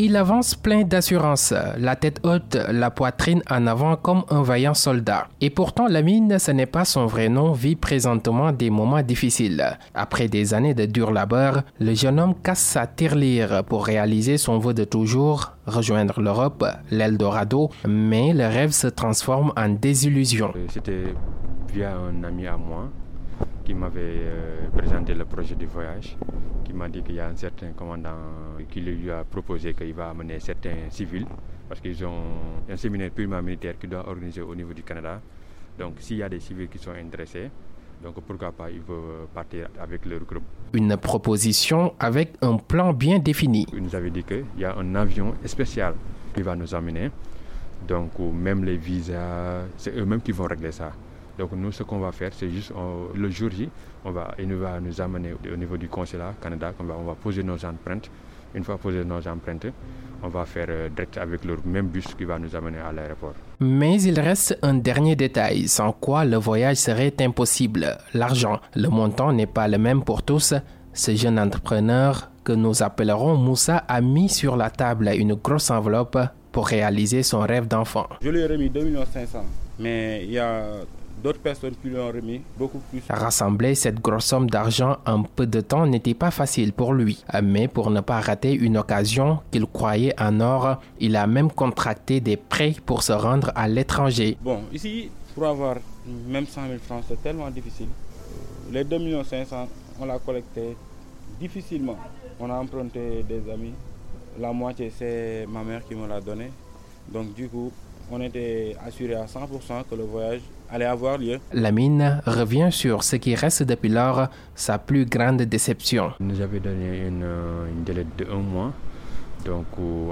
Il avance plein d'assurance, la tête haute, la poitrine en avant comme un vaillant soldat. Et pourtant, Lamine, ce n'est pas son vrai nom, vit présentement des moments difficiles. Après des années de dur labeur, le jeune homme casse sa tirelire pour réaliser son vœu de toujours, rejoindre l'Europe, l'Eldorado, mais le rêve se transforme en désillusion. C'était via un ami à moi qui m'avait euh, présenté le projet du voyage, qui m'a dit qu'il y a un certain commandant qui lui a proposé qu'il va amener certains civils, parce qu'ils ont un séminaire purement militaire qui doit organiser au niveau du Canada. Donc s'il y a des civils qui sont intéressés, donc pourquoi pas, ils veulent partir avec leur groupe. Une proposition avec un plan bien défini. Il nous avait dit qu'il y a un avion spécial qui va nous amener. Donc même les visas, c'est eux-mêmes qui vont régler ça. Donc nous, ce qu'on va faire, c'est juste le jour J, on va, il va nous amener au niveau du consulat Canada, on va, on va poser nos empreintes. Une fois posé nos empreintes, on va faire euh, direct avec le même bus qui va nous amener à l'aéroport. Mais il reste un dernier détail, sans quoi le voyage serait impossible. L'argent. Le montant n'est pas le même pour tous. Ce jeune entrepreneur, que nous appellerons Moussa, a mis sur la table une grosse enveloppe pour réaliser son rêve d'enfant. Je lui ai remis 2 500 mais il y a D'autres personnes qui lui ont remis beaucoup plus. Rassembler cette grosse somme d'argent en peu de temps n'était pas facile pour lui. Mais pour ne pas rater une occasion qu'il croyait en or, il a même contracté des prêts pour se rendre à l'étranger. Bon, ici, pour avoir même 100 000 francs, c'est tellement difficile. Les 2 500 on l'a collecté difficilement. On a emprunté des amis. La moitié, c'est ma mère qui me l'a donné. Donc, du coup, on était assuré à 100% que le voyage allait avoir lieu. Lamine revient sur ce qui reste depuis lors sa plus grande déception. Il nous avait donné une, une délai de un mois. Donc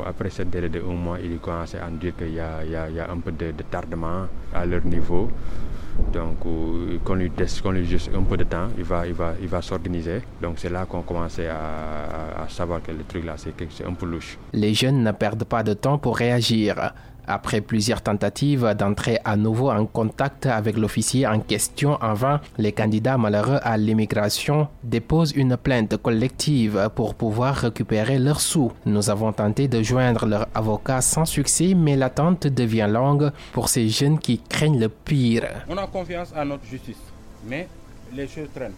après ce délai de un mois, il commençait à dire qu'il y, y, a un peu de, tardement à leur niveau. Donc qu'on lui laisse lui juste un peu de temps, il va, il va, il va s'organiser. Donc c'est là qu'on commençait à, à, savoir que le truc là, c'est un peu louche. Les jeunes ne perdent pas de temps pour réagir. Après plusieurs tentatives d'entrer à nouveau en contact avec l'officier en question en vain, les candidats malheureux à l'immigration déposent une plainte collective pour pouvoir récupérer leurs sous. Nous avons tenté de joindre leur avocat sans succès, mais l'attente devient longue pour ces jeunes qui craignent le pire. On a confiance à notre justice, mais les choses traînent.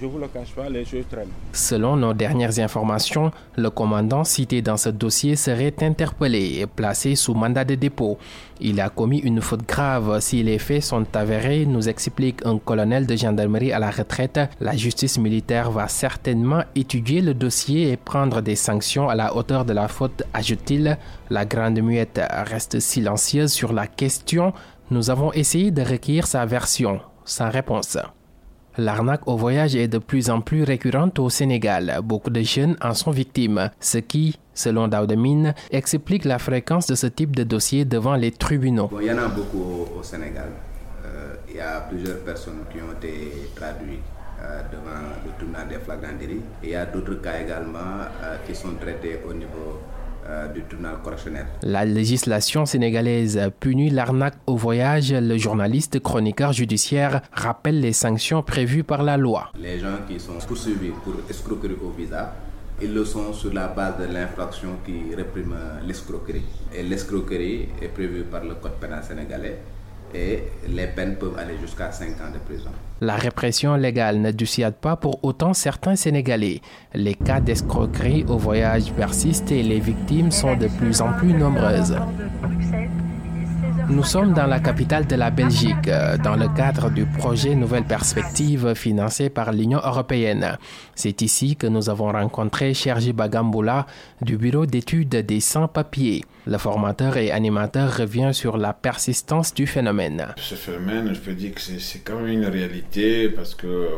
Je vous le cache pas, les choses traînent. Selon nos dernières informations, le commandant cité dans ce dossier serait interpellé et placé sous mandat de dépôt. Il a commis une faute grave. Si les faits sont avérés, nous explique un colonel de gendarmerie à la retraite, la justice militaire va certainement étudier le dossier et prendre des sanctions à la hauteur de la faute, ajoute-t-il. La grande muette reste silencieuse sur la question. Nous avons essayé de requérir sa version, sans réponse. L'arnaque au voyage est de plus en plus récurrente au Sénégal. Beaucoup de jeunes en sont victimes, ce qui, selon Daudemine, explique la fréquence de ce type de dossier devant les tribunaux. il y en a beaucoup au, Sénégal. Euh, il y a plusieurs personnes qui ont été traduites euh, devant le tribunal des flagranderies. Il y a d'autres cas également euh, qui sont traités au niveau du tribunal correctionnel. La législation sénégalaise punit l'arnaque au voyage. Le journaliste chroniqueur judiciaire rappelle les sanctions prévues par la loi. Les gens qui sont poursuivis pour escroquerie au visa, ils le sont sur la base de l'infraction qui réprime l'escroquerie. Et l'escroquerie est prévue par le code pénal sénégalais et les peines peuvent aller jusqu'à 5 ans de prison. La répression légale ne dissuade pas pour autant certains Sénégalais. Les cas d'escroquerie au voyage persistent et les victimes sont de plus en plus nombreuses. Nous sommes dans la capitale de la Belgique, euh, dans le cadre du projet Nouvelle Perspective financé par l'Union européenne. C'est ici que nous avons rencontré Sergi Bagamboula du Bureau d'études des sans-papiers. Le formateur et animateur revient sur la persistance du phénomène. Ce phénomène, je peux dire que c'est quand même une réalité parce que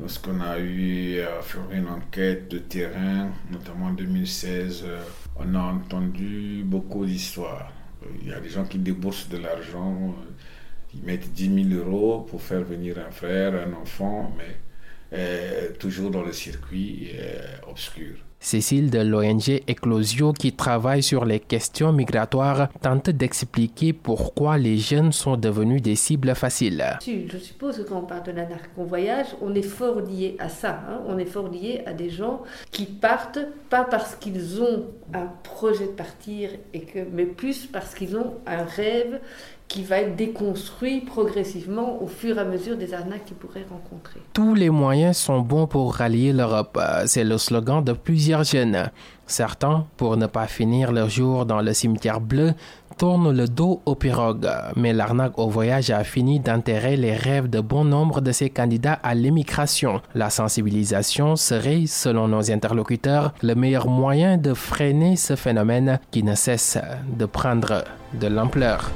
lorsqu'on a eu à faire une enquête de terrain, notamment en 2016, euh, on a entendu beaucoup d'histoires il y a des gens qui déboursent de l'argent, qui mettent 10 000 euros pour faire venir un frère, un enfant, mais euh, toujours dans le circuit euh, obscur. Cécile de l'ONG Eclosio, qui travaille sur les questions migratoires, tente d'expliquer pourquoi les jeunes sont devenus des cibles faciles. Je suppose que quand on parle de la voyage, on est fort lié à ça. Hein. On est fort lié à des gens qui partent pas parce qu'ils ont un projet de partir, et que, mais plus parce qu'ils ont un rêve qui va être déconstruit progressivement au fur et à mesure des arnaques qu'ils pourraient rencontrer. Tous les moyens sont bons pour rallier l'Europe. C'est le slogan de plusieurs jeunes. Certains, pour ne pas finir leur jour dans le cimetière bleu, tournent le dos aux pirogues. Mais l'arnaque au voyage a fini d'enterrer les rêves de bon nombre de ces candidats à l'immigration. La sensibilisation serait, selon nos interlocuteurs, le meilleur moyen de freiner ce phénomène qui ne cesse de prendre de l'ampleur.